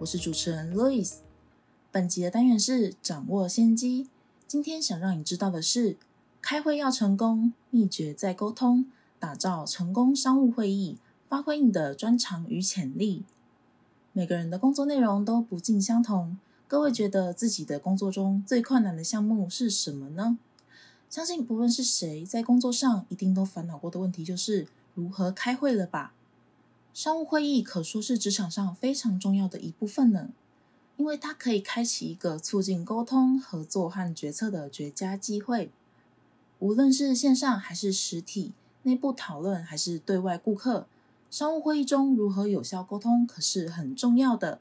我是主持人 Louis。本集的单元是掌握先机。今天想让你知道的是，开会要成功，秘诀在沟通，打造成功商务会议，发挥你的专长与潜力。每个人的工作内容都不尽相同，各位觉得自己的工作中最困难的项目是什么呢？相信不论是谁，在工作上一定都烦恼过的问题就是如何开会了吧？商务会议可说是职场上非常重要的一部分呢，因为它可以开启一个促进沟通、合作和决策的绝佳机会。无论是线上还是实体，内部讨论还是对外顾客，商务会议中如何有效沟通可是很重要的。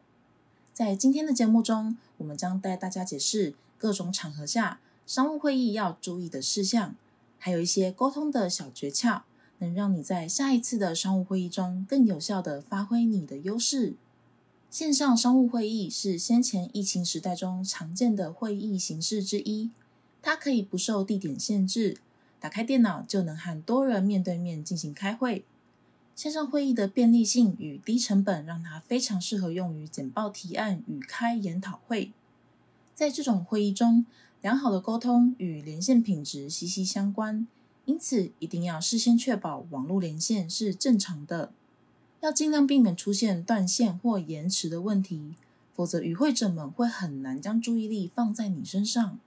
在今天的节目中，我们将带大家解释各种场合下。商务会议要注意的事项，还有一些沟通的小诀窍，能让你在下一次的商务会议中更有效的发挥你的优势。线上商务会议是先前疫情时代中常见的会议形式之一，它可以不受地点限制，打开电脑就能和多人面对面进行开会。线上会议的便利性与低成本，让它非常适合用于简报提案与开研讨会。在这种会议中，良好的沟通与连线品质息息相关，因此一定要事先确保网络连线是正常的，要尽量避免出现断线或延迟的问题，否则与会者们会很难将注意力放在你身上。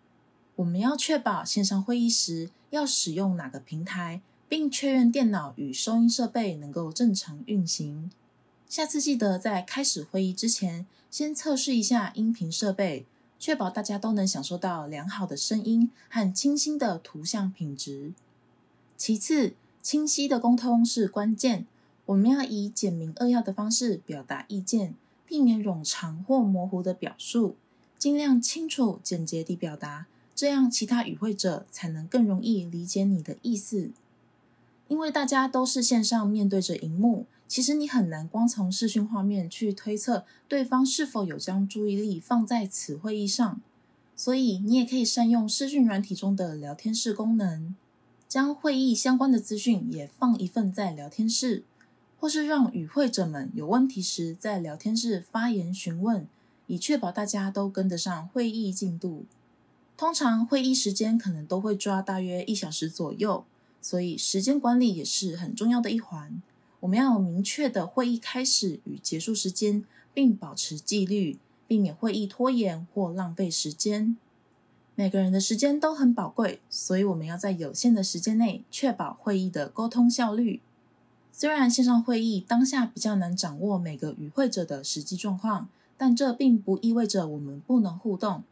我们要确保线上会议时要使用哪个平台，并确认电脑与收音设备能够正常运行。下次记得在开始会议之前，先测试一下音频设备。确保大家都能享受到良好的声音和清新的图像品质。其次，清晰的沟通是关键。我们要以简明扼要的方式表达意见，避免冗长或模糊的表述，尽量清楚简洁地表达，这样其他与会者才能更容易理解你的意思。因为大家都是线上面对着荧幕。其实你很难光从视讯画面去推测对方是否有将注意力放在此会议上，所以你也可以善用视讯软体中的聊天室功能，将会议相关的资讯也放一份在聊天室，或是让与会者们有问题时在聊天室发言询问，以确保大家都跟得上会议进度。通常会议时间可能都会抓大约一小时左右，所以时间管理也是很重要的一环。我们要有明确的会议开始与结束时间，并保持纪律，避免会议拖延或浪费时间。每个人的时间都很宝贵，所以我们要在有限的时间内确保会议的沟通效率。虽然线上会议当下比较难掌握每个与会者的实际状况，但这并不意味着我们不能互动。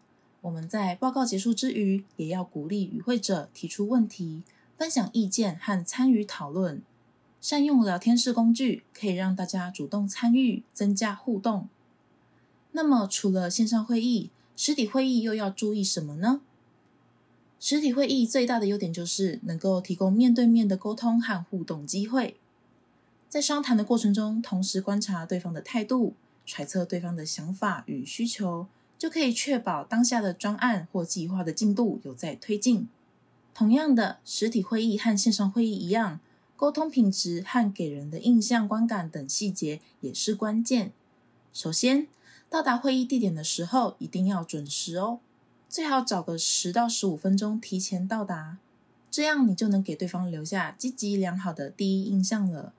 我们在报告结束之余，也要鼓励与会者提出问题、分享意见和参与讨论。善用聊天室工具，可以让大家主动参与，增加互动。那么，除了线上会议，实体会议又要注意什么呢？实体会议最大的优点就是能够提供面对面的沟通和互动机会。在商谈的过程中，同时观察对方的态度，揣测对方的想法与需求，就可以确保当下的专案或计划的进度有在推进。同样的，实体会议和线上会议一样。沟通品质和给人的印象、观感等细节也是关键。首先，到达会议地点的时候一定要准时哦，最好找个十到十五分钟提前到达，这样你就能给对方留下积极良好的第一印象了。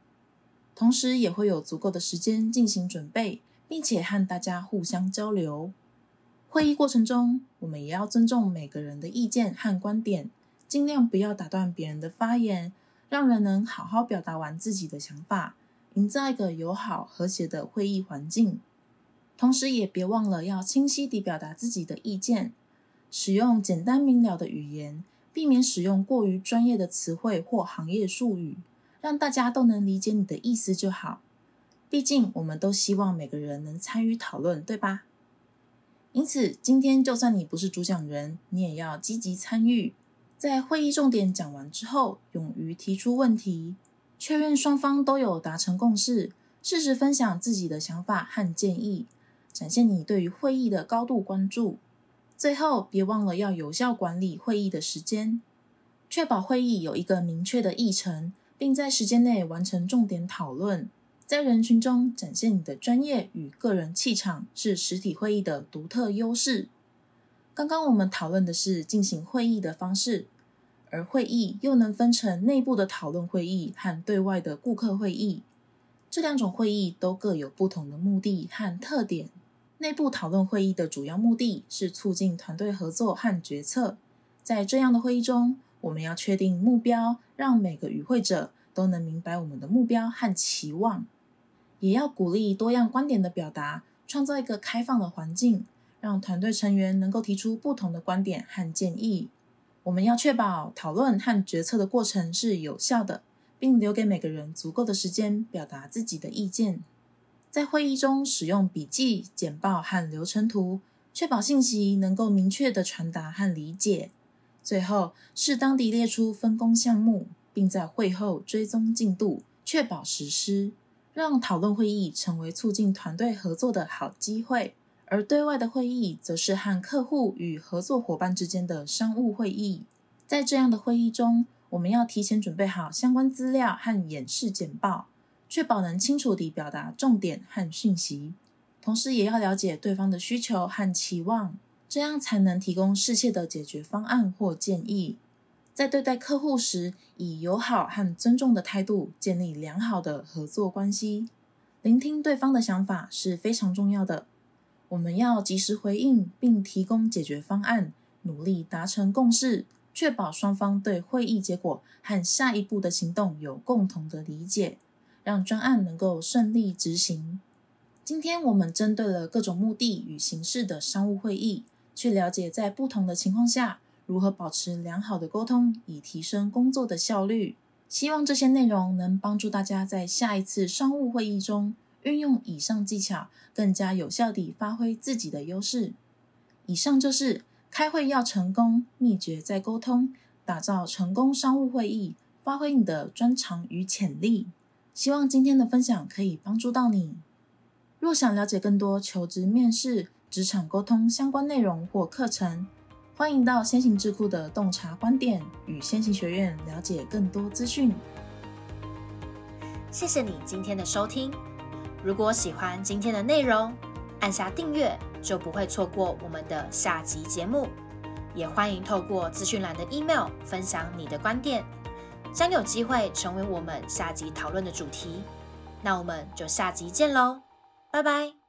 同时，也会有足够的时间进行准备，并且和大家互相交流。会议过程中，我们也要尊重每个人的意见和观点，尽量不要打断别人的发言。让人能好好表达完自己的想法，营造一个友好和谐的会议环境。同时，也别忘了要清晰地表达自己的意见，使用简单明了的语言，避免使用过于专业的词汇或行业术语，让大家都能理解你的意思就好。毕竟我们都希望每个人能参与讨论，对吧？因此，今天就算你不是主讲人，你也要积极参与。在会议重点讲完之后，勇于提出问题，确认双方都有达成共识，适时分享自己的想法和建议，展现你对于会议的高度关注。最后，别忘了要有效管理会议的时间，确保会议有一个明确的议程，并在时间内完成重点讨论。在人群中展现你的专业与个人气场，是实体会议的独特优势。刚刚我们讨论的是进行会议的方式，而会议又能分成内部的讨论会议和对外的顾客会议。这两种会议都各有不同的目的和特点。内部讨论会议的主要目的是促进团队合作和决策。在这样的会议中，我们要确定目标，让每个与会者都能明白我们的目标和期望。也要鼓励多样观点的表达，创造一个开放的环境，让团队成员能够提出不同的观点和建议。我们要确保讨论和决策的过程是有效的，并留给每个人足够的时间表达自己的意见。在会议中使用笔记、简报和流程图，确保信息能够明确的传达和理解。最后，适当地列出分工项目，并在会后追踪进度，确保实施。让讨论会议成为促进团队合作的好机会，而对外的会议则是和客户与合作伙伴之间的商务会议。在这样的会议中，我们要提前准备好相关资料和演示简报，确保能清楚地表达重点和讯息，同时也要了解对方的需求和期望，这样才能提供适切的解决方案或建议。在对待客户时，以友好和尊重的态度建立良好的合作关系。聆听对方的想法是非常重要的。我们要及时回应并提供解决方案，努力达成共识，确保双方对会议结果和下一步的行动有共同的理解，让专案能够顺利执行。今天我们针对了各种目的与形式的商务会议，去了解在不同的情况下。如何保持良好的沟通，以提升工作的效率？希望这些内容能帮助大家在下一次商务会议中运用以上技巧，更加有效地发挥自己的优势。以上就是开会要成功秘诀，在沟通，打造成功商务会议，发挥你的专长与潜力。希望今天的分享可以帮助到你。若想了解更多求职、面试、职场沟通相关内容或课程，欢迎到先行智库的洞察观点与先行学院了解更多资讯。谢谢你今天的收听。如果喜欢今天的内容，按下订阅就不会错过我们的下集节目。也欢迎透过资讯栏的 email 分享你的观点，将有机会成为我们下集讨论的主题。那我们就下集见喽，拜拜。